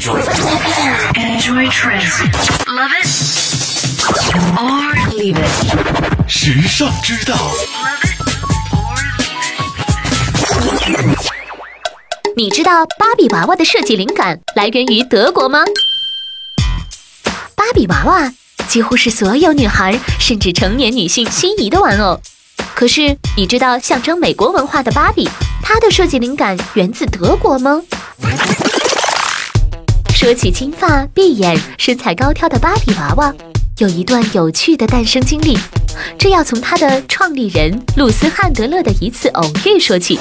Enjoy trends. Love it or leave it. 时尚之道，Love it or leave it. 你知道芭比娃娃的设计灵感来源于德国吗？芭比娃娃几乎是所有女孩甚至成年女性心仪的玩偶。可是，你知道象征美国文化的芭比，它的设计灵感源自德国吗？说起金发碧眼、身材高挑的芭比娃娃，有一段有趣的诞生经历，这要从它的创立人露丝·汉德勒的一次偶遇说起。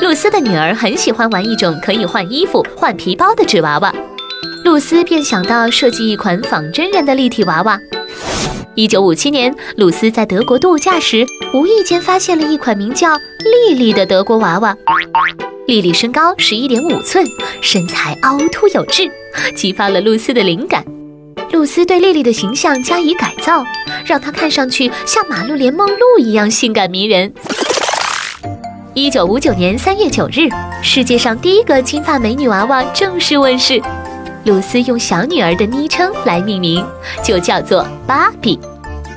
露丝的女儿很喜欢玩一种可以换衣服、换皮包的纸娃娃，露丝便想到设计一款仿真人的立体娃娃。一九五七年，露丝在德国度假时，无意间发现了一款名叫莉莉的德国娃娃。莉莉身高十一点五寸，身材凹凸有致，激发了露丝的灵感。露丝对莉莉的形象加以改造，让她看上去像马路莲梦露一样性感迷人。一九五九年三月九日，世界上第一个金发美女娃娃正式问世。露丝用小女儿的昵称来命名，就叫做芭比。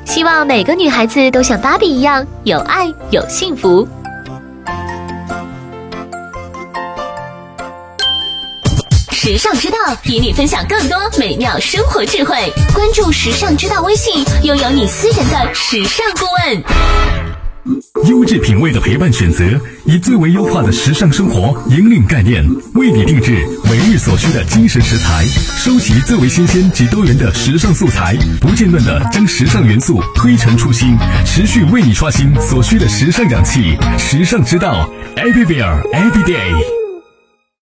希望每个女孩子都像芭比一样有爱有幸福。时尚之道与你分享更多美妙生活智慧。关注时尚之道微信，拥有你私人的时尚顾问。优质品味的陪伴选择，以最为优化的时尚生活引领概念，为你定制每日所需的精神食材，收集最为新鲜及多元的时尚素材，不间断的将时尚元素推陈出新，持续为你刷新所需的时尚氧气。时尚之道，Everywhere Every Day。